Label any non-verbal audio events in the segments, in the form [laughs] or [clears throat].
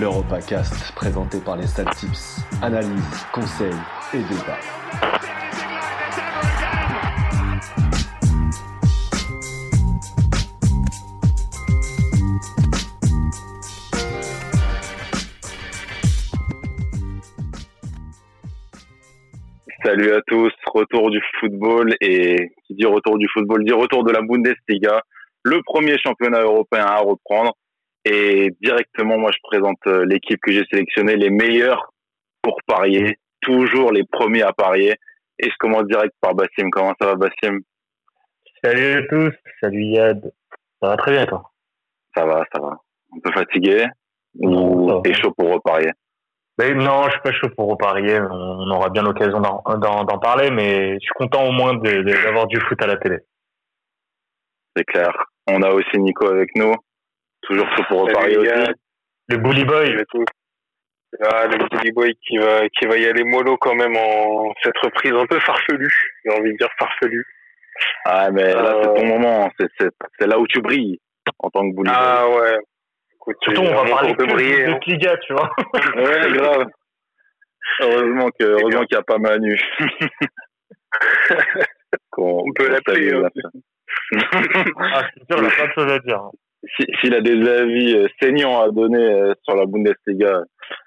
l'EuropaCast présenté par les Tips. Analyse, conseils et débat. Salut à tous, retour du football et qui dit retour du football dit retour de la Bundesliga, le premier championnat européen à reprendre. Et directement, moi, je présente euh, l'équipe que j'ai sélectionnée, les meilleurs pour parier, toujours les premiers à parier. Et je commence direct par Bassim. Comment ça va, Bassim? Salut à tous, salut Yad. Ça va très bien, toi? Ça va, ça va. Un peu fatigué? Ou t'es chaud pour reparier? Mais non, je suis pas chaud pour reparier. On aura bien l'occasion d'en parler, mais je suis content au moins d'avoir du foot à la télé. C'est clair. On a aussi Nico avec nous. Toujours chaud pour reparier aussi. Le Bully Boy. Ah, le Bully Boy qui va, qui va y aller mollo quand même en cette reprise un peu farfelue. J'ai envie de dire farfelue. Ah, mais là, c'est ton euh, moment. C'est là où tu brilles en tant que Bully ah, Boy. Ah, ouais. Surtout, on va parler de briller. De hein. Liga, tu vois. ouais, grave. Heureusement que, heureusement qu'il n'y a pas Manu. [laughs] on, peut l'appeler. Hein. [laughs] ah, c'est sûr, il a pas de choses à dire. S'il a des avis euh, saignants à donner euh, sur la Bundesliga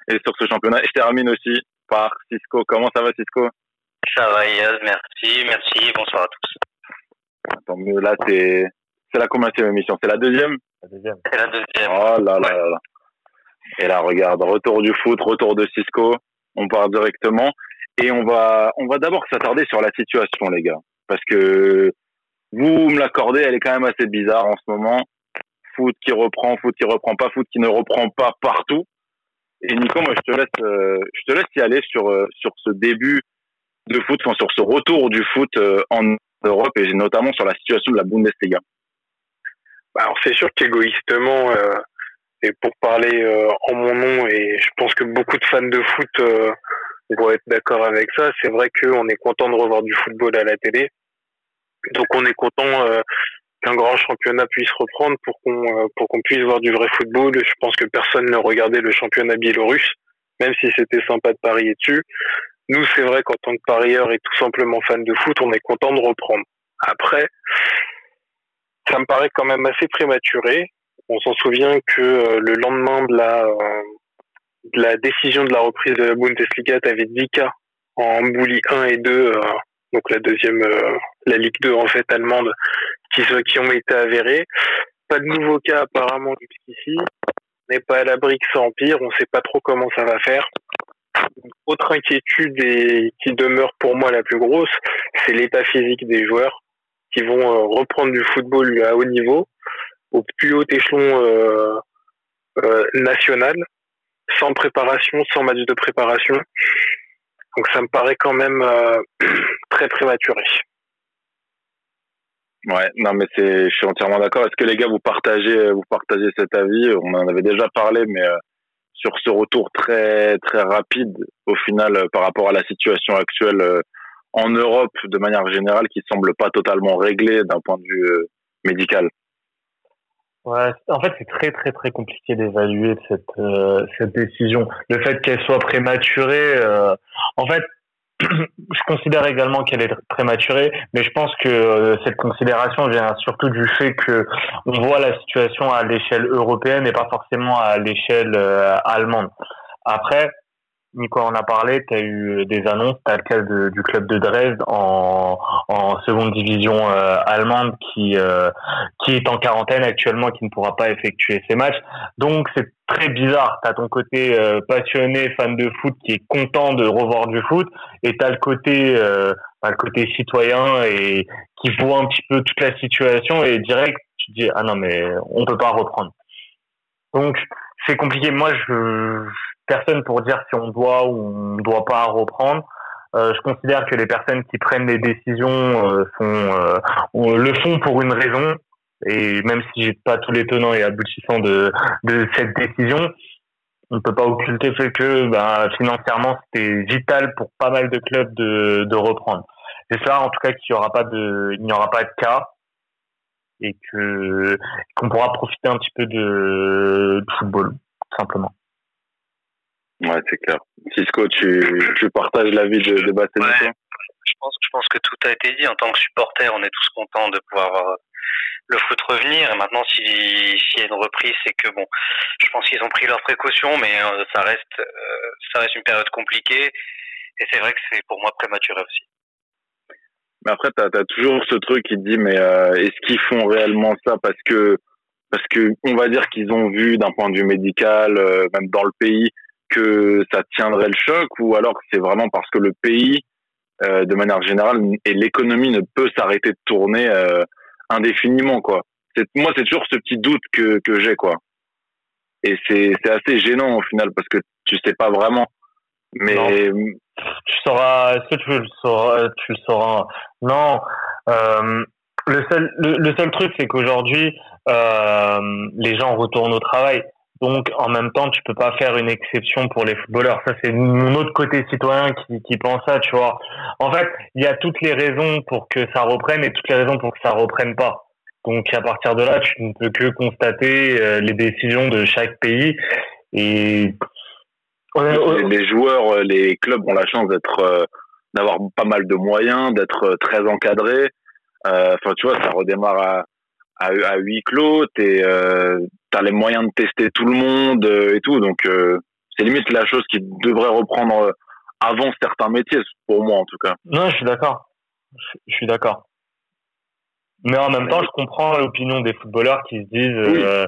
et sur ce championnat. Et je termine aussi par Cisco. Comment ça va, Cisco? Ça va, Yaz, merci, merci, bonsoir à tous. Tant mieux, là, c'est, c'est la combienième émission C'est la deuxième La deuxième. C'est la deuxième. Oh là là là là. Et là, regarde, retour du foot, retour de Cisco. On part directement. Et on va, on va d'abord s'attarder sur la situation, les gars. Parce que vous me l'accordez, elle est quand même assez bizarre en ce moment foot qui reprend, foot qui reprend pas, foot qui ne reprend pas partout. Et Nico, moi, je te laisse, euh, je te laisse y aller sur euh, sur ce début de foot, enfin, sur ce retour du foot euh, en Europe et notamment sur la situation de la Bundesliga. Bah, alors c'est sûr qu'égoïstement, et pour parler en mon nom, et je pense que beaucoup de fans de foot vont être d'accord avec ça, c'est vrai qu'on est content de revoir du football à la télé. Donc on est content qu'un grand championnat puisse reprendre pour qu'on euh, pour qu'on puisse voir du vrai football. Je pense que personne ne regardait le championnat biélorusse, même si c'était sympa de parier dessus. Nous, c'est vrai qu'en tant que parieur et tout simplement fan de foot, on est content de reprendre. Après, ça me paraît quand même assez prématuré. On s'en souvient que euh, le lendemain de la euh, de la décision de la reprise de la Bundesliga, tu avais 10 cas en Bouli 1 et 2, donc la deuxième, la Ligue 2 en fait allemande, qui, qui ont été avérés. Pas de nouveaux cas apparemment jusqu'ici. On n'est pas à l'abri que ça empire. On ne sait pas trop comment ça va faire. autre inquiétude et qui demeure pour moi la plus grosse, c'est l'état physique des joueurs qui vont euh, reprendre du football à haut niveau, au plus haut échelon euh, euh, national, sans préparation, sans match de préparation. Donc ça me paraît quand même [clears throat] très prématuré. Ouais, non, mais c'est, je suis entièrement d'accord. Est-ce que les gars, vous partagez, vous partagez cet avis? On en avait déjà parlé, mais sur ce retour très très rapide, au final, par rapport à la situation actuelle en Europe, de manière générale, qui semble pas totalement réglée d'un point de vue médical. Ouais, en fait, c'est très très très compliqué d'évaluer cette cette décision. Le fait qu'elle soit prématurée, en fait, [clears throat] je considère également qu'elle est prématurée, mais je pense que euh, cette considération vient surtout du fait que on voit la situation à l'échelle européenne et pas forcément à l'échelle euh, allemande. Après, Nico en a parlé, tu as eu des annonces, tu as le cas du club de Dresde en, en seconde division euh, allemande qui euh, qui est en quarantaine actuellement, qui ne pourra pas effectuer ses matchs. Donc c'est très bizarre. Tu as ton côté euh, passionné, fan de foot qui est content de revoir du foot, et tu as le côté bah, le côté citoyen et qui voit un petit peu toute la situation et direct tu dis ah non mais on peut pas reprendre. Donc c'est compliqué. Moi je personne pour dire si on doit ou on ne doit pas reprendre. Euh, je considère que les personnes qui prennent les décisions euh, euh, le font pour une raison. Et même si j'ai pas tous les tenants et aboutissants de, de cette décision, on ne peut pas occulter le fait que ben, financièrement c'était vital pour pas mal de clubs de, de reprendre. J'espère en tout cas qu'il n'y aura pas de il n'y aura pas de cas et que qu'on pourra profiter un petit peu de, football tout simplement. Ouais, c'est clair. Cisco, tu, tu partages l'avis de, de Bastien ouais. Je pense, je pense que tout a été dit. En tant que supporter, on est tous contents de pouvoir voir le foot revenir. Et maintenant, s'il y a une reprise, c'est que bon, je pense qu'ils ont pris leurs précautions, mais euh, ça reste, euh, ça reste une période compliquée. Et c'est vrai que c'est pour moi prématuré aussi. Mais après, tu as, toujours ce truc qui te dit, mais euh, est-ce qu'ils font réellement ça parce que, parce que on va dire qu'ils ont vu d'un point de vue médical, même dans le pays, que ça tiendrait le choc, ou alors c'est vraiment parce que le pays, de manière générale, et l'économie ne peut s'arrêter de tourner indéfiniment, quoi. Moi, c'est toujours ce petit doute que, que j'ai, quoi. Et c'est assez gênant au final parce que tu sais pas vraiment. Mais tu sauras, est-ce que tu le sauras, tu le sauras? Non, euh, le seul, le, seul truc, c'est qu'aujourd'hui, euh, les gens retournent au travail. Donc, en même temps, tu peux pas faire une exception pour les footballeurs. Ça, c'est mon autre côté citoyen qui, qui pense ça, tu vois. En fait, il y a toutes les raisons pour que ça reprenne et toutes les raisons pour que ça reprenne pas. Donc, à partir de là, tu ne peux que constater euh, les décisions de chaque pays et les joueurs, euh, les clubs ont la chance d'être, euh, d'avoir pas mal de moyens, d'être très encadrés. Enfin, tu vois, ça redémarre à, à, à huis clos. T'es, tu as les moyens de tester tout le monde euh, et tout. Donc, euh, c'est limite la chose qui devrait reprendre euh, avant certains métiers, pour moi en tout cas. Non, je suis d'accord. Je suis d'accord. Mais en même temps, je comprends l'opinion des footballeurs qui se disent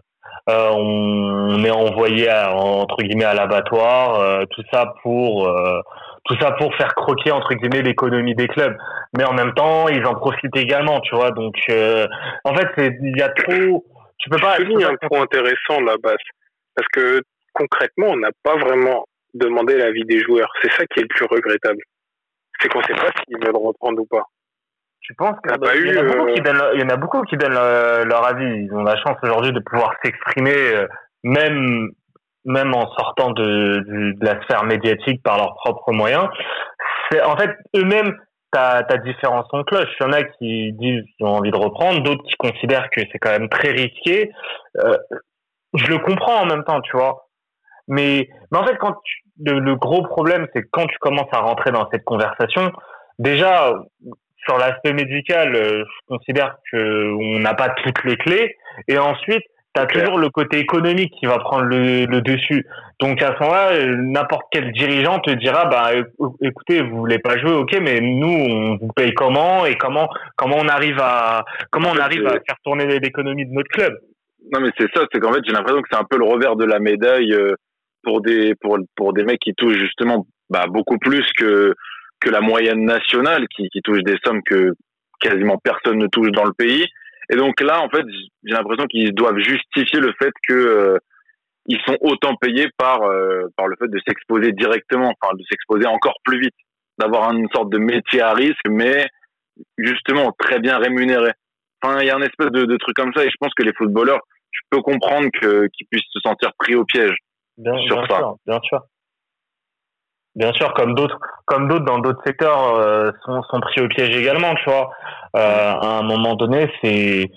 on est envoyé entre guillemets à l'abattoir, tout ça pour tout ça pour faire croquer entre guillemets l'économie des clubs. Mais en même temps, ils en profitent également, tu vois. Donc, en fait, il y a trop tu peux pas. Je un point intéressant là, bas parce que concrètement, on n'a pas vraiment demandé l'avis des joueurs. C'est ça qui est le plus regrettable. C'est qu'on ne sait pas s'ils veulent reprendre ou pas. Tu penses qu'il y, y, en a beaucoup qui donnent, il y en a beaucoup qui donnent leur, avis. Ils ont la chance aujourd'hui de pouvoir s'exprimer, euh, même même en sortant de, de, la sphère médiatique par leurs propres moyens. C'est en fait eux-mêmes t'as as différents sons cloche. Il y en a qui disent qu'ils ont envie de reprendre, d'autres qui considèrent que c'est quand même très risqué. Euh, je le comprends en même temps, tu vois. Mais, mais en fait, quand le, gros problème, c'est quand tu commences à rentrer dans cette conversation, déjà, sur l'aspect médical, euh, je considère qu'on n'a pas toutes les clés. Et ensuite, T'as toujours le côté économique qui va prendre le, le dessus. Donc à ce moment-là, n'importe quel dirigeant te dira, bah écoutez, vous voulez pas jouer, ok, mais nous on vous paye comment et comment comment on arrive à comment on arrive à faire tourner l'économie de notre club? Non mais c'est ça, c'est qu'en fait j'ai l'impression que c'est un peu le revers de la médaille euh, pour des pour pour des mecs qui touchent justement bah, beaucoup plus que que la moyenne nationale, qui qui touchent des sommes que quasiment personne ne touche dans le pays et donc là, en fait, j'ai l'impression qu'ils doivent justifier le fait que euh, ils sont autant payés par euh, par le fait de s'exposer directement, enfin de s'exposer encore plus vite, d'avoir une sorte de métier à risque, mais justement très bien rémunéré. Enfin, il y a un espèce de, de, truc comme ça, et je pense que les footballeurs, je peux comprendre que qu'ils puissent se sentir pris au piège bien, sur bien ça. Sûr, bien sûr. Bien sûr, comme d'autres, comme d'autres dans d'autres secteurs euh, sont, sont pris au piège également, tu vois. Euh, à un moment donné, c'est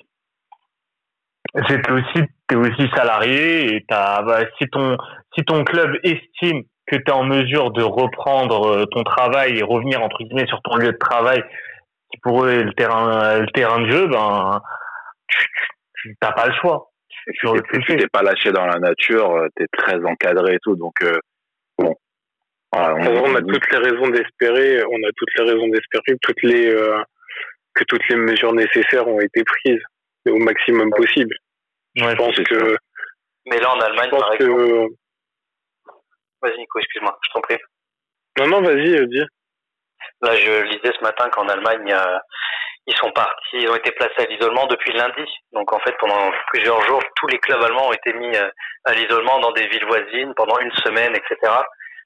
c'est aussi t'es aussi salarié et t'as bah, si ton si ton club estime que tu es en mesure de reprendre euh, ton travail et revenir entre guillemets sur ton lieu de travail qui pour eux est le terrain le terrain de jeu ben tu t'as pas le choix tu t'es pas lâché dans la nature tu es très encadré et tout donc bon on, a toutes les raisons d'espérer, on a toutes les raisons d'espérer toutes les euh, que toutes les mesures nécessaires ont été prises au maximum possible. je pense que. Mais là, en Allemagne, par exemple. Vas-y, Nico, excuse-moi, je t'en prie. Non, non, vas-y, euh, dis. Là, je lisais ce matin qu'en Allemagne, euh, ils sont partis, ils ont été placés à l'isolement depuis lundi. Donc, en fait, pendant plusieurs jours, tous les clubs allemands ont été mis à l'isolement dans des villes voisines pendant une semaine, etc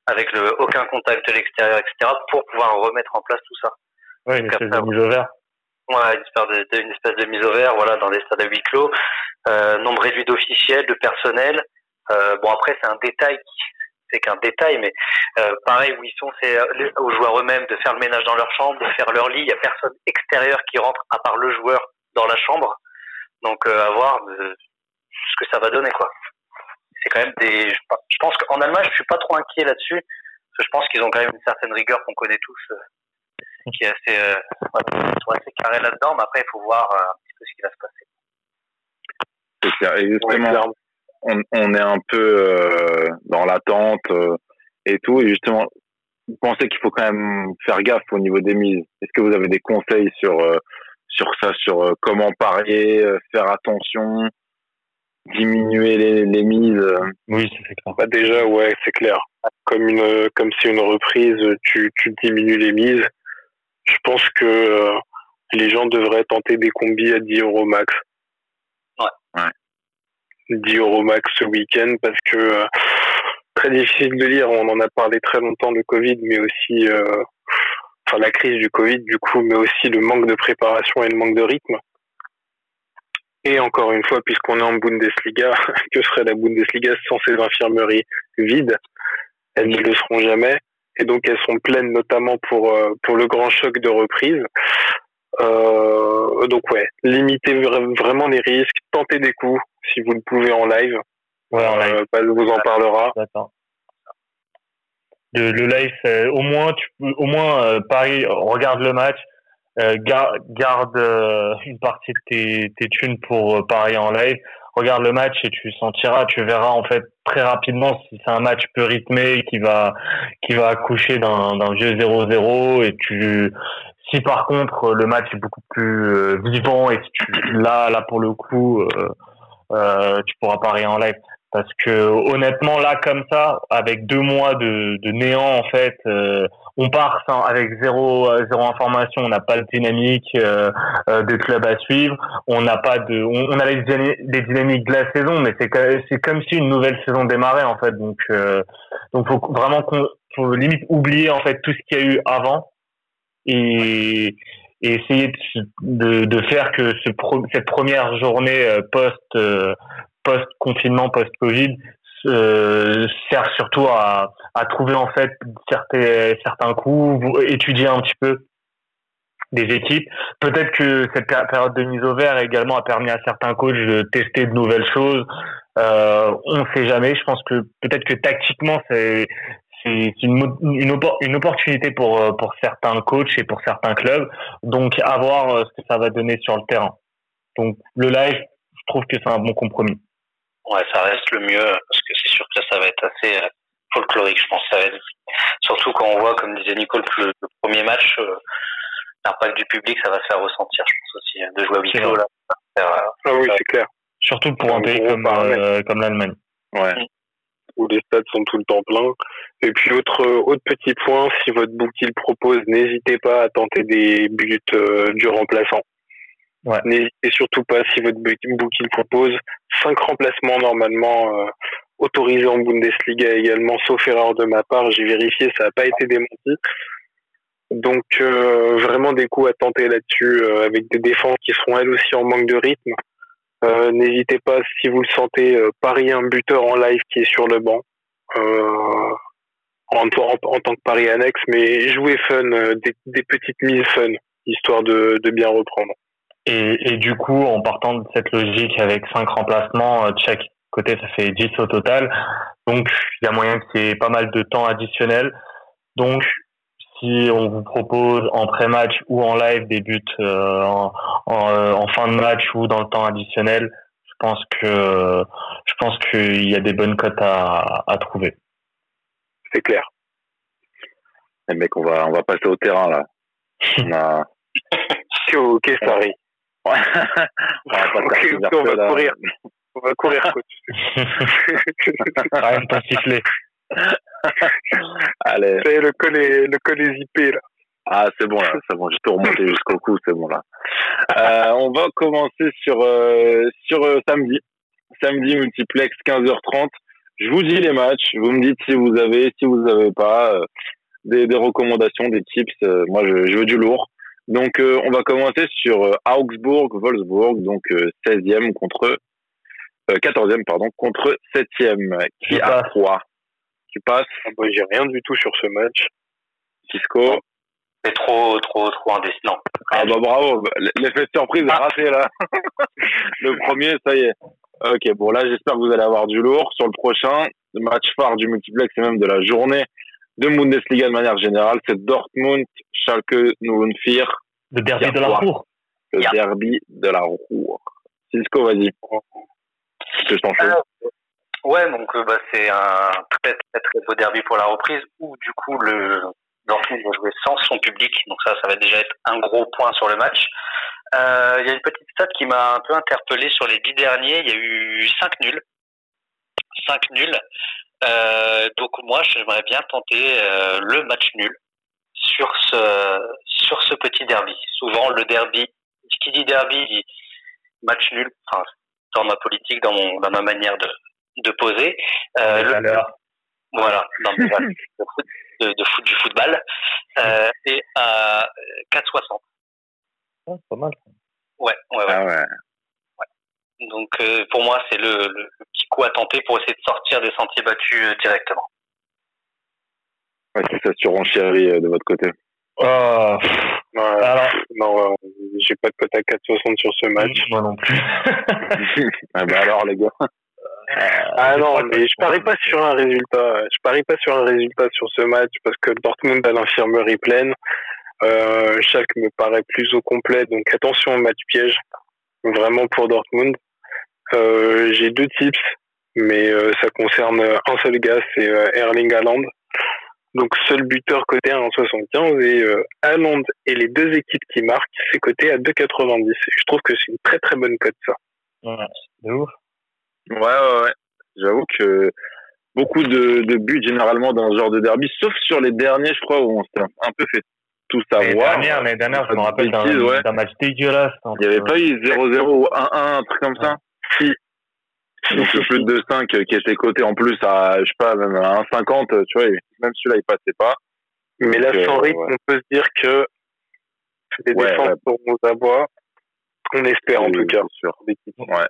avec le, aucun contact de l'extérieur, etc., pour pouvoir remettre en place tout ça. Oui, une espèce de mise au vert. Ouais, une espèce de, une espèce de mise au vert, voilà, dans des stades à huis clos. Euh, nombre réduit d'officiels, de personnel. bon après c'est un détail c'est qu'un détail, mais pareil où ils sont, c'est aux joueurs eux-mêmes de faire le ménage dans leur chambre, de faire leur lit. Il y a personne extérieur qui rentre à part le joueur dans la chambre. Donc à voir ce que ça va donner quoi. C'est quand même des. Je pense qu'en Allemagne, je suis pas trop inquiet là-dessus, parce que je pense qu'ils ont quand même une certaine rigueur qu'on connaît tous, euh, qui est assez, euh, ils sont assez carrés là-dedans. Mais après, il faut voir euh, un petit peu ce qui va se passer. C'est clair. Et justement, on, on, est un peu euh, dans l'attente euh, et tout. Et justement, vous pensez qu'il faut quand même faire gaffe au niveau des mises. Est-ce que vous avez des conseils sur sur ça, sur comment parier, faire attention? Diminuer les, les mises. Euh. Oui, c'est clair. Bah déjà, ouais, c'est clair. Comme une, comme si une reprise, tu, tu diminues les mises. Je pense que euh, les gens devraient tenter des combis à 10 euros max. Ouais. ouais. 10 euros max ce week-end parce que euh, très difficile de lire. On en a parlé très longtemps de Covid, mais aussi, enfin la crise du Covid du coup, mais aussi le manque de préparation et le manque de rythme. Et encore une fois, puisqu'on est en Bundesliga, [laughs] que serait la Bundesliga sans ces infirmeries vides? Elles ne le seront jamais. Et donc elles sont pleines notamment pour euh, pour le grand choc de reprise. Euh, donc ouais, limitez vraiment les risques, tentez des coups si vous le pouvez en live. Ouais, en live. Euh, vous en parlera. Le, le live, au moins, tu, au moins euh, Paris regarde le match, euh, garde euh, une partie de tes, tes thunes pour euh, parier en live. Regarde le match et tu sentiras, tu verras en fait très rapidement si c'est un match peu rythmé qui va qui va accoucher d'un vieux 0-0 et tu si par contre le match est beaucoup plus vivant et que tu là là pour le coup euh, tu pourras parier en live parce que honnêtement là comme ça avec deux mois de, de néant en fait euh, on part sans, avec zéro zéro information on n'a pas de dynamique euh, euh, de club à suivre. On n'a pas de on, a les, dynamiques de la saison mais c'est c'est comme si une nouvelle saison démarrait en fait. Donc euh, donc faut vraiment qu'on faut limite oublier en fait tout ce qu'il y a eu avant et et essayer de, de, faire que ce cette première journée euh, post post-confinement, post-Covid, euh, sert surtout à, à trouver en fait certains, certains coups, étudier un petit peu des équipes. Peut-être que cette période de mise au vert également a permis à certains coachs de tester de nouvelles choses. Euh, on ne sait jamais. Je pense que peut-être que tactiquement, c'est c'est une, une, une, opportunité pour, pour certains coachs et pour certains clubs. Donc, à voir euh, ce que ça va donner sur le terrain. Donc, le live, je trouve que c'est un bon compromis. Ouais, ça reste le mieux parce que c'est sûr que ça va être assez euh, folklorique, je pense. Ça va être... Surtout quand on voit, comme disait Nicole, que le, premier match, euh, l'impact du public, ça va se faire ressentir, je pense aussi, de jouer à huis clos là. Euh, ah oui, c'est clair. Surtout pour un pays comme, comme l'Allemagne. Ouais. Mm. Où les stades sont tout le temps pleins. Et puis autre autre petit point, si votre bouquet le propose, n'hésitez pas à tenter des buts du remplaçant. N'hésitez surtout pas si votre booking propose cinq remplacements normalement euh, autorisés en Bundesliga également, sauf erreur de ma part. J'ai vérifié, ça n'a pas été démenti. Donc euh, vraiment des coups à tenter là-dessus euh, avec des défenses qui seront elles aussi en manque de rythme. Euh, n'hésitez pas si vous le sentez parier un buteur en live qui est sur le banc. En, en, en, tant que pari annexe, mais jouer fun, des, des, petites mises fun, histoire de, de bien reprendre. Et, et, du coup, en partant de cette logique avec cinq remplacements, de chaque côté, ça fait 10 au total. Donc, il y a moyen qu'il y ait pas mal de temps additionnel. Donc, si on vous propose en pré-match ou en live des buts euh, en, en, euh, en, fin de match ou dans le temps additionnel, je pense que je pense qu'il y a des bonnes cotes à, à trouver. C'est clair. Les mecs, on va on va passer au terrain là. On a... [laughs] ok, ça arrive. Ouais. [laughs] on va, okay, on va courir. On va courir, coach. Rien de pas siffler. Allez. C'est le col le col zippé, là. Ah, c'est bon, là. [laughs] C'est bon. Je peux remonter jusqu'au cou, c'est bon, là. Euh, on va commencer sur, euh, sur euh, samedi. Samedi, multiplex, 15h30. Je vous dis les matchs. Vous me dites si vous avez, si vous avez pas, euh, des, des recommandations, des tips. Euh, moi, je, je veux du lourd. Donc, euh, on va commencer sur euh, Augsbourg, Wolfsburg, donc 16e euh, contre 14e, pardon, contre 7e, qui a 3. Tu passes ah bah, J'ai rien du tout sur ce match. Cisco C'est trop, trop, trop indécis. Non. Ah bah bravo, l'effet de surprise ah. raté là. [laughs] le premier, ça y est. Ok, bon là j'espère que vous allez avoir du lourd. Sur le prochain, le match phare du multiplex et même de la journée de Bundesliga de manière générale, c'est Dortmund, Schalke, 04. Le derby de la Ruhr. Le derby de la Ruhr. Cisco, vas-y. Je t'en euh, Ouais, donc euh, bah, c'est un très, très très beau derby pour la reprise où du coup le Dortmund va jouer sans son public, donc ça, ça va déjà être un gros point sur le match. Euh, il y a une petite stat qui m'a un peu interpellé sur les dix derniers. Il y a eu cinq nuls, cinq nuls. Euh, donc moi, j'aimerais bien tenter euh, le match nul sur ce sur ce petit derby. Souvent, le derby, qui dit derby dit match nul. Enfin, dans ma politique, dans mon dans ma manière de de poser. Euh, le, voilà, dans mes [laughs] de, foot, de, de foot, du football. Euh, et à 4,60. Oh, pas mal. Ouais, ouais, ouais. Ah ouais. Donc euh, pour moi, c'est le, le, petit coup à tenter pour essayer de sortir des sentiers battus euh, directement. Ouais, c'est ça surenchérie euh, de votre côté. Oh, alors, non, j'ai pas de cote à 4,60 sur ce match. Moi non plus. [laughs] ah bah alors les gars. ah non, mais je parie pas sur un résultat. Je parie pas sur un résultat sur ce match parce que Dortmund a l'infirmerie pleine. Euh, Schalke me paraît plus au complet, donc attention au match piège, vraiment pour Dortmund. Euh, j'ai deux tips, mais euh, ça concerne un seul gars, c'est euh, Erling Haaland. Donc seul buteur côté à 1,75 et euh, Haaland et les deux équipes qui marquent, c'est coté à 2,90. Et je trouve que c'est une très très bonne cote ça. Ouais, c'est ouf. Ouais, ouais, ouais. J'avoue que beaucoup de, de, buts généralement dans ce genre de derby, sauf sur les derniers, je crois, où on s'était un peu fait tout savoir. Les dernières, les dernières, je me rappelle d'un ouais. match dégueulasse. Il n'y avait pas eu 0-0 ou 1-1, un truc comme ça? Si. Donc le plus de 5 qui était coté en plus à, je sais pas, même à 1,50, tu vois, même celui-là, il passait pas. Mais là, sans rythme, on peut se dire que les ouais, défenses ouais. pour nous abois. On espère en tout cas. Sûr. Ouais.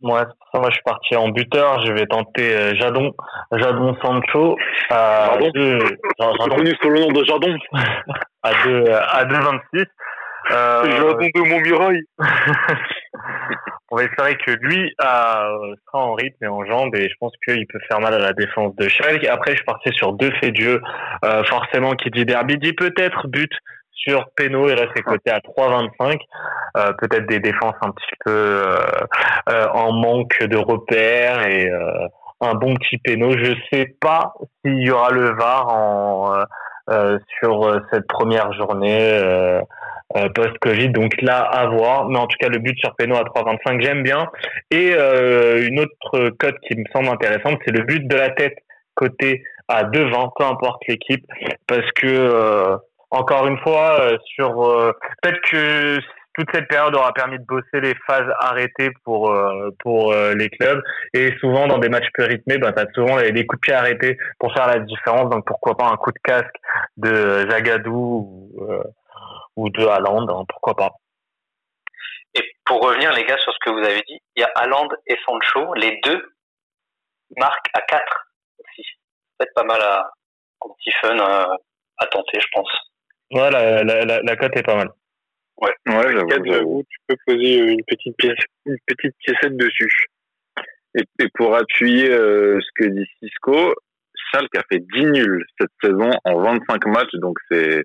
Moi, ça, moi, je suis parti en buteur. Je vais tenter euh, Jadon, Jadon Sancho. À Jadon? Deux, Jadon? connu sous le nom de Jadon. [laughs] à deux, à 2,26. Euh, Jadon de Montmirail. [laughs] [laughs] on va espérer que lui euh, sera en rythme et en jambes et je pense qu'il peut faire mal à la défense de Schalke. Après, je partais sur deux faits de. Euh, forcément, qui dit derby dit peut-être but sur Peno, il reste côté à 3,25. Euh, Peut-être des défenses un petit peu euh, euh, en manque de repères et un bon petit Peno. Je sais pas s'il y aura le VAR sur cette première journée post-Covid. Donc là, à voir. Mais en tout cas, le but sur Peno à 3,25, j'aime bien. Et une autre cote qui me semble intéressante, c'est le but de la tête côté à 2,20, peu importe l'équipe, parce que encore une fois, euh, sur euh, peut-être que toute cette période aura permis de bosser les phases arrêtées pour euh, pour les clubs et souvent dans des matchs peu rythmés ben t'as souvent des coups de pied arrêtés pour faire la différence donc pourquoi pas un coup de casque de Zagadou ou, ou de Haaland hein, pourquoi pas et pour revenir les gars sur ce que vous avez dit il y a Haaland et Sancho les deux marquent à 4 aussi peut-être pas mal à un petit fun à tenter je pense Ouais, la, la, la, la cote est pas mal. Ouais, ouais j'avoue. Tu peux poser une petite pièce, une petite piécette dessus. Et, et pour appuyer euh, ce que dit Cisco, Schalke a fait 10 nuls cette saison en 25 matchs, donc c'est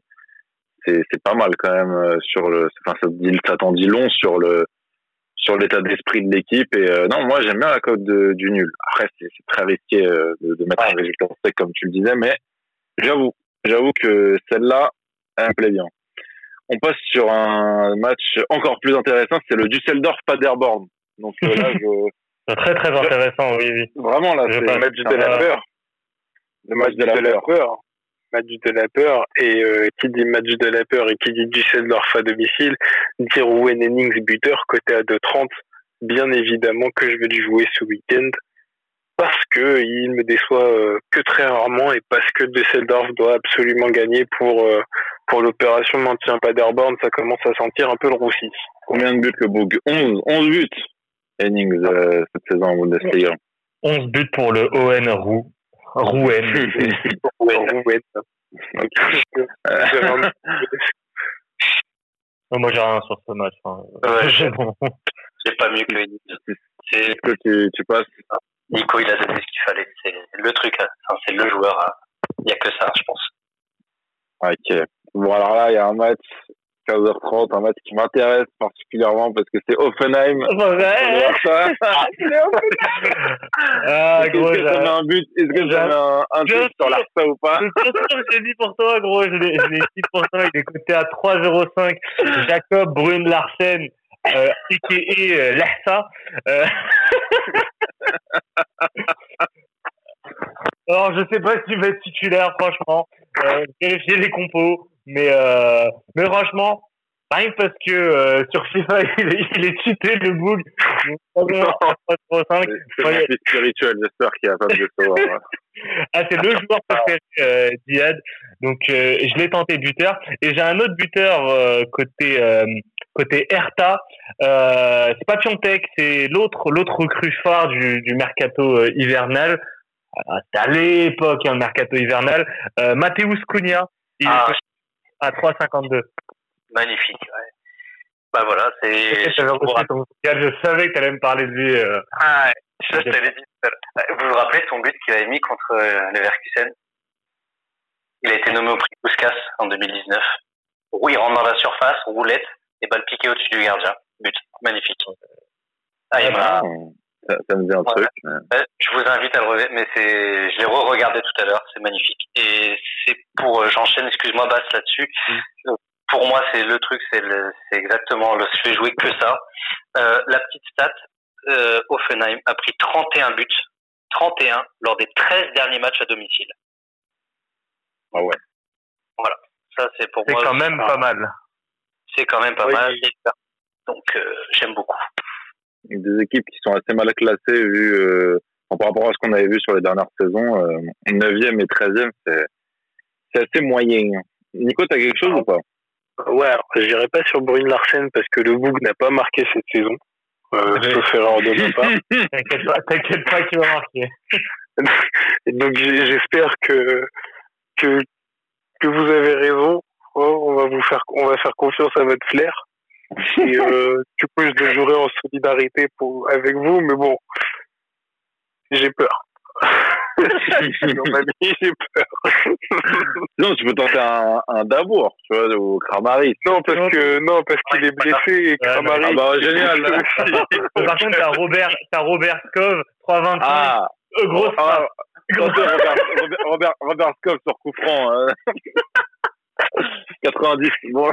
c'est pas mal quand même euh, sur le. Enfin, ça, ça t'en dit long sur le sur l'état d'esprit de l'équipe. Et euh, non, moi j'aime bien la cote du nul. Après, c'est très risqué euh, de, de, mettre un résultat sec comme tu le disais, mais j'avoue, j'avoue que celle-là, elle me plaît bien. On passe sur un match encore plus intéressant, c'est le Düsseldorf-Paderborn. Donc là, je... [laughs] très très intéressant, oui, oui. Vraiment là, c'est le match de la peur. Le match de la peur. Match de la peur et euh, qui dit match de la peur et qui dit Düsseldorf à domicile, dit Rowan Hennings buteur côté à 2,30. Bien évidemment que je vais lui jouer ce week-end parce que il me déçoit euh, que très rarement et parce que Düsseldorf doit absolument gagner pour euh, pour l'opération maintien Paderborn, ça commence à sentir un peu le roussi. Combien de buts le Bourg 11, 11 buts. innings euh, cette saison en Bundesliga? 11 buts pour le ON Rouen. [laughs] Rouen. Rouen. [laughs] Moi, j'ai rien sur ce match. hein. Ouais, [laughs] C'est bon. C'est pas mieux que que tu, tu passes? Nico, il a donné ce qu'il fallait. C'est le truc. hein. Enfin, c'est le joueur. hein. Il n'y a que ça, je pense. Ok. Bon, alors là, il y a un match, 15h30, un match qui m'intéresse particulièrement parce que c'est Offenheim. Ouais. Barça. [laughs] Ah, Est-ce que ça j'ai- met un but? Est-ce que ça met un, un sur l'Arsa ou pas? C'est sûr que j'ai dit pour toi, gros. Je l'ai je l'ai dit pour toi. Il est coté à 3,05. Jacob Brune Larsen, euh, a.k.a. euh, Larsa. Euh... [laughs] Alors, je sais pas s'il va être titulaire, franchement. Euh, vérifier les compos. Mais, euh, mais franchement, rien parce que euh, sur FIFA, [laughs] il est, il est cheaté, le bug. Donc, 3,05. C'est spirituel, j'espère qu'il va pas me décevoir. [laughs] Ah, c'est le joueur préféré euh, d'Iad. Donc, euh, je l'ai tenté buteur. Et j'ai un autre buteur euh, côté euh, côté Hertha. Euh, c'est pas Piontek, c'est l'autre l'autre recrue phare du, du mercato hivernal. C'était à l'époque, hein, le mercato hivernal. Euh, Mateusz Cunha, il Ah. À 3,52. Magnifique. Ouais. Bah voilà, c'est. Ton Je savais que tu allais me parler de lui. euh. Ah, ouais. ça, je t'avais dit l'heure. Vous vous rappelez son but qu'il avait mis contre euh, les Verkusen? Il a été nommé au prix Puskas en 2019. Où il rentre dans la surface, roulette, et balle piquée au-dessus du gardien. But. Magnifique. Ah, il m'a- Ça, ça me dit un truc. mais- Euh, Je vous invite à le revoir, mais c'est, je l'ai re-regardé tout à l'heure, c'est magnifique. Et c'est pour, euh, j'enchaîne, excuse-moi, Basse là-dessus. Euh, Pour moi, c'est le truc, c'est le, c'est exactement, le, je fais jouer que ça. Euh, la petite stat, euh, Offenheim a pris 31 buts, 31 lors des 13 derniers matchs à domicile. Ah ouais. Ça, c'est pour C'est moi, quand même pas mal. c'est quand même pas Oui. mal. Donc, euh, j'aime beaucoup. Des équipes qui sont assez mal classées vu, euh, par rapport à ce qu'on avait vu sur les dernières saisons. Euh, 9e et 13e, c'est, c'est assez moyen. Nico, t'as quelque chose ou pas? Ouais, alors, j'irai pas sur Brune Larsen parce que le Boug n'a pas marqué cette saison. Euh, Ouais. sauf erreur de ma part. T'inquiète pas, t'inquiète pas qu'il va marquer. [laughs] Donc j'espère que, que que vous avez raison. Oh, on va vous faire on va faire confiance à votre flair. Et euh, du coup je le jouerai en solidarité pour avec vous, mais bon, j'ai peur. [laughs] Dans ma vie, j'ai peur. Non, tu peux tenter un, un Dabour, tu vois, ou Kramari. non parce que non parce qu'il est blessé et Kramari. Ah bah génial. Par contre, t'as Robert, t'as Robert Skov, 3,25. ah, Euh, grosse ah, Robert, Robert, Robert, sur coup franc. hein. 90. Bon,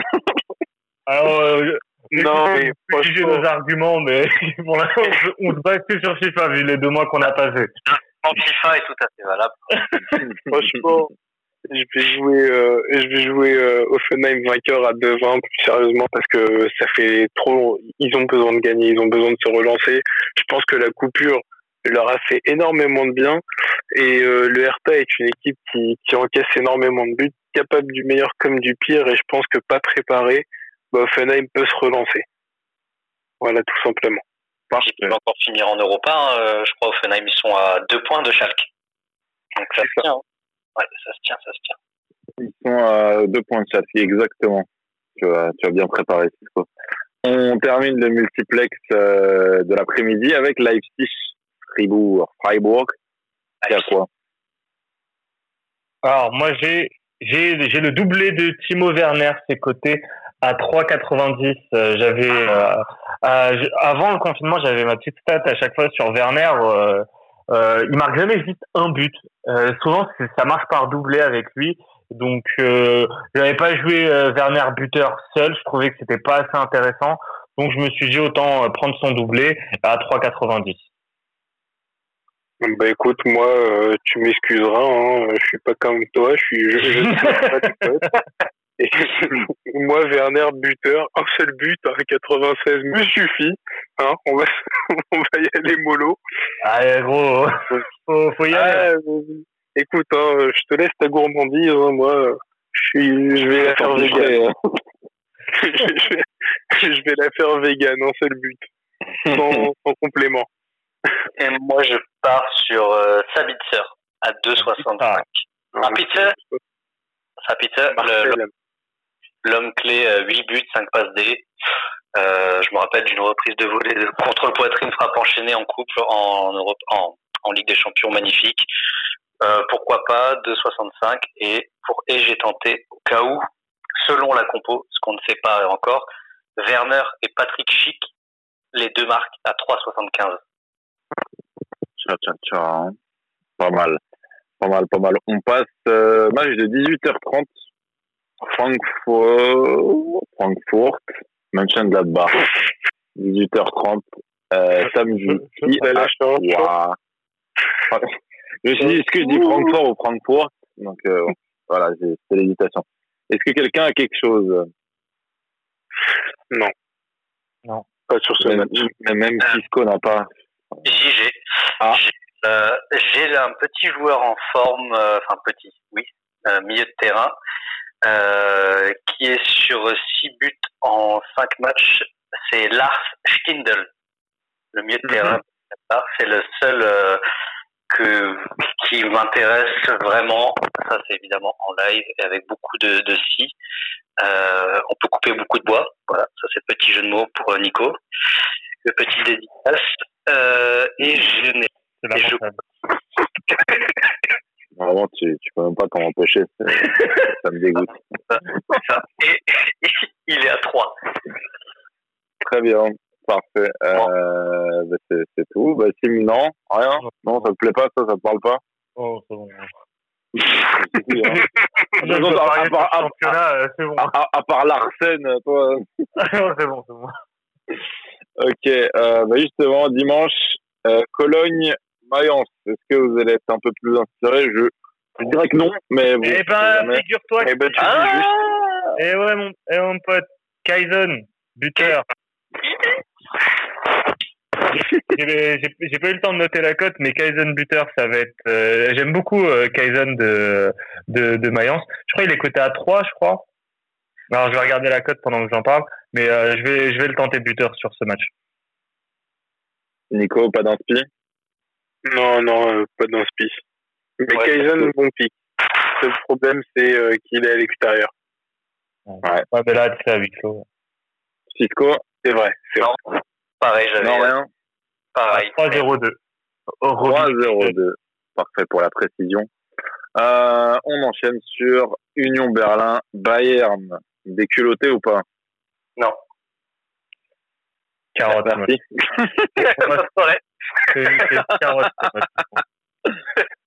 Alors, euh, Non, mais on peut juger franchement- nos arguments, mais [laughs] pour l'instant, on se- base que sur FIFA, vu les deux mois qu'on a passés. En FIFA est tout à fait valable. [laughs] Franchement, je vais jouer, euh, je vais jouer euh, Offenheim vainqueur à 2-20 plus sérieusement parce que ça fait trop. Ils ont besoin de gagner, ils ont besoin de se relancer. Je pense que la coupure leur a fait énormément de bien et euh, le Hertha est une équipe qui, qui encaisse énormément de buts, capable du meilleur comme du pire et je pense que pas préparé, bah, Offenheim peut se relancer. Voilà, tout simplement. Ils peuvent encore finir en Europa. hein. Euh, Je crois Offenheim, ils sont à deux points de Schalke. Donc ça se tient. hein. Ouais, ça se tient, ça se tient. ils sont à deux points de chat, exactement. Tu as, tu as bien préparé, Cisco. On termine le multiplex euh, de l'après-midi avec Leipzig, Fribourg, Freiburg. C'est à quoi? Alors, moi, j'ai, j'ai, j'ai le doublé de Timo Werner, c'est coté à 3,90. Euh, j'avais, euh, euh, avant le confinement, j'avais ma petite stat à chaque fois sur Werner. Euh, euh, il marque jamais juste un but. Euh, souvent, ça marche par doublé avec lui. Donc, euh, j'avais pas joué Werner buteur seul. Je trouvais que c'était pas assez intéressant. Donc, je me suis dit autant prendre son doublé à 3,90. Bah écoute, moi, tu m'excuseras, hein, je suis pas comme toi, je suis, je, je ne suis pas tes [laughs] potes. Et [laughs] moi, Werner, buteur, un seul but à 96 me suffit. Hein, on va, [laughs] on va y aller mollo. Allez, gros, faut, faut y aller. Ah, euh, écoute, hein, je te laisse ta gourmandise. hein, moi, je suis, je vais la faire vegan. je, vais, [laughs] je vais la faire vegan, un seul but. sans, complément. Et moi, je pars sur euh, Sabitzer à 2,65. Ah, Pizza, l'homme clé, 8 buts, 5 passes D. Euh, je me rappelle d'une reprise de volée contre le poitrine frappe enchaîné en couple en Europe, en, en Ligue des Champions, magnifique. Euh, pourquoi pas 2,65 et pour et j'ai tenté au cas où, selon la compo, ce qu'on ne sait pas encore, Werner et Patrick Schick, les deux marques à 3,75. Tiens, tiens, tiens. Pas mal. Pas mal, pas mal. On passe euh, match de 18h30. Francfort, Francfort, Mönchengladbach. 18h30. Euh, samedi. À je me suis dit, est-ce que je dis Francfort ou Francfort? Donc euh, voilà, c'est l'hésitation. Est-ce que quelqu'un a quelque chose? Non. Non. Pas sur ce même, match. Même Cisco n'a pas. Si, j'ai. Ah. Euh, j'ai un petit joueur en forme, euh, enfin petit, oui, euh, milieu de terrain, qui est sur 6 buts en 5 matchs. C'est Lars Stindl, le milieu de terrain. Mhm. C'est le seul que qui m'intéresse vraiment. Ça, c'est évidemment en live et avec beaucoup de, de si. on peut couper beaucoup de bois. Voilà, ça c'est petit jeu de mots pour Nico. Le petit dédicace. et je n'ai [laughs] Vraiment, tu, tu peux même pas t'en empêcher. [laughs] ça me dégoûte. Et, il est à 3. Très bien. Parfait. Euh, bah, c'est tout. Bah, Sim, non, rien. Non, ça te plaît pas, ça, ça te parle pas? Oh, c'est bon. [laughs] à, part l'Arsène, toi. [laughs] c'est bon, c'est bon. Ok, euh, bah justement, dimanche, euh, Cologne, Mayence, est-ce que vous allez être un peu plus inspiré? Je, je dirais que non, mais vous. Eh ben, figure-toi que. Eh ben, tu ah juste. Eh ouais, mon, eh, mon pote, Kaizen, buteur. [laughs] j'ai pas eu le temps de noter la cote, mais Kaizen buteur, ça va être. Euh, j'aime beaucoup euh, Kaizen de, de, de Mayence. Je crois qu'il est coté à 3, je crois. Alors, je vais regarder la cote pendant que j'en parle, mais euh, je, vais, je vais le tenter buteur sur ce match. Nico, pas d'inspi? Non, non, euh, pas dans ce Mais ouais, Kaizen, bon pic. Le problème, c'est euh, qu'il est à l'extérieur. Ouais. ouais, mais là, c'est à huis clos. Cisco, c'est vrai. Non, vrai. pareil, j'avais. Non, rien. Pareil. 3-0-2. 3-0-2. Parfait pour la précision. Euh, on enchaîne sur Union Berlin, Bayern. Déculotté ou pas? Non. Carotte. Merci. [laughs] [laughs]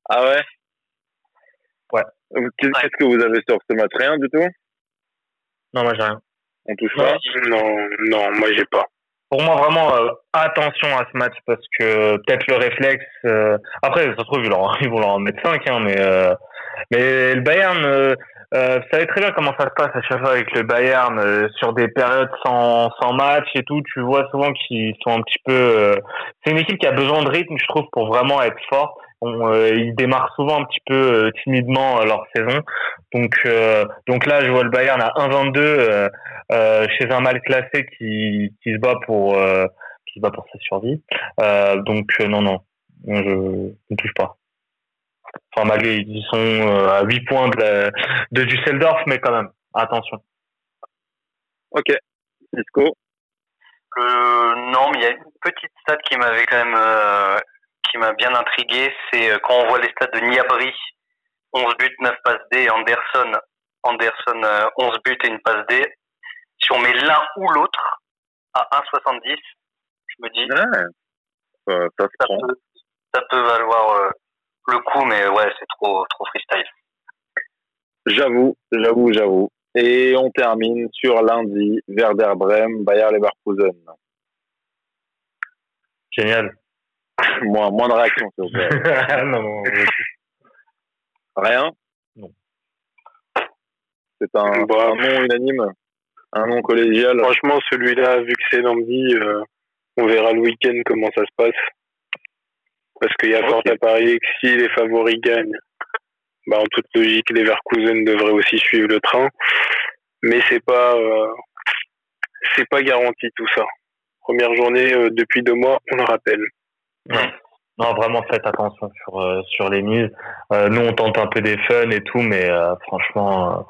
ah ouais? Ouais. Qu'est-ce que vous avez sur ce match Rien du tout? Non, moi j'ai rien. On touche pas? Non, non, moi j'ai pas. Pour moi, vraiment, euh, attention à ce match parce que peut-être le réflexe. Euh, après, ça se trouve, ils, [laughs] vont leur en mettre 5, hein, mais, euh, mais le Bayern, euh, vous savez très bien comment ça se passe à chaque fois avec le Bayern euh, sur des périodes sans, sans match et tout. Tu vois souvent qu'ils sont un petit peu. Euh, c'est une équipe qui a besoin de rythme, je trouve, pour vraiment être fort. ils démarrent souvent un petit peu timidement leur saison. Donc, donc là, je vois le Bayern à 1-22 chez un mal classé qui, qui se bat pour qui se bat pour sa survie. donc non, non, je ne touche pas. Enfin, malgré, ils sont euh, à 8 points de, de Düsseldorf, mais quand même, attention. Ok. Cisco euh, Non, mais il y a une petite stat qui m'avait quand même, euh, qui m'a bien intrigué, c'est quand on voit les stats de Niabri, 11 buts, 9 passes D, Anderson, Anderson, 11 buts et une passe D. Si on met l'un ou l'autre à 1,70, je me dis, ça, ça, peut, ça, peut, valoir le coup, mais ouais, c'est trop, trop freestyle. J'avoue, j'avoue, j'avoue. Et on termine sur lundi, Werder Bremen, Bayer Leverkusen. Génial. [laughs] moins, moins de réaction, s'il vous plaît. [laughs] non, non, Rien Non. C'est un, bah, un, nom unanime Un nom collégial Franchement, celui-là, vu que c'est lundi, euh, on verra le week-end comment ça se passe. Parce qu'il y a fort à parier que si les favoris gagnent, bah, en toute logique, les Verkusen devraient aussi suivre le train. Mais c'est pas, euh, c'est pas garanti tout ça. Première journée depuis deux mois, on le rappelle. Non, vraiment faites attention sur sur les mises. nous on tente un peu des fun et tout, mais franchement,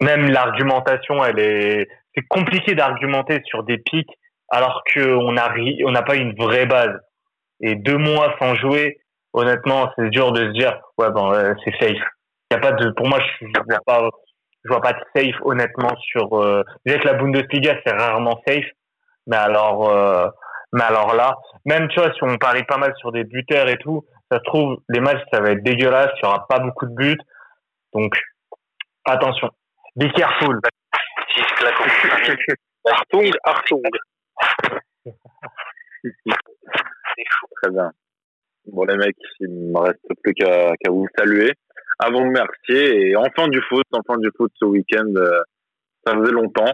même l'argumentation, elle est c'est compliqué d'argumenter sur des pics alors qu'on n'a on n'a pas une vraie base. Et deux mois sans jouer, honnêtement, c'est dur de se dire, ouais, bon, euh, c'est safe. Y a pas de, pour moi, je, je vois pas, je vois pas de safe, honnêtement, sur, euh, déjà que la Bundesliga, c'est rarement safe. Mais alors, euh, mais alors là, même, tu vois, si on parie pas mal sur des buteurs et tout, ça se trouve, les matchs, ça va être dégueulasse, il y aura pas beaucoup de buts. Donc, attention. Be careful. Artung, Artung. [laughs] Très bien. Bon, les mecs, il me reste plus qu'à vous saluer. Avant de remercier, et enfin du foot, enfin du foot ce week-end, euh, ça faisait longtemps.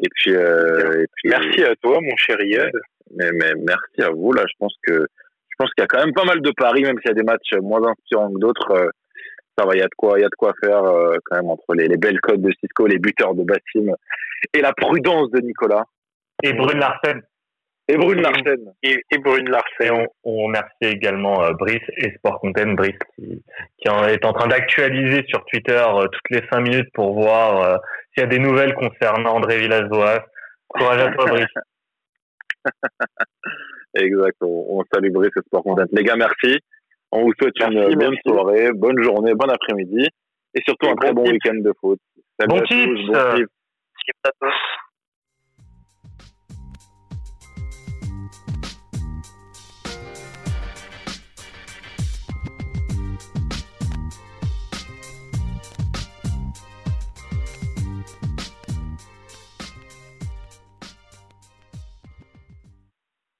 Et puis, euh, et puis merci à toi, mon cher Yad. Mais, mais, merci à vous. Là, je pense que je pense qu'il y a quand même pas mal de paris, même s'il y a des matchs moins inspirants que d'autres. Euh, ça va, il y a de quoi, il y a de quoi faire quand même entre les, les, belles codes de Cisco, les buteurs de Bassim et la prudence de Nicolas. Et Brune Larsen. Et Brune Larsen. Et, Brune Larsen. Et on, remercie également euh, Brice et Sport Content, Brice qui, qui est en train d'actualiser sur Twitter euh, toutes les cinq minutes pour voir euh, s'il y a des nouvelles concernant André Villas-Boas. Courage à toi, Brice. [laughs] exact. On, salue Brice et Sport Content. Les gars, merci. On vous souhaite une bonne soirée, bonne journée, bon après-midi et surtout un très bon week-end de foot. Salut bon à tous, bon à tous.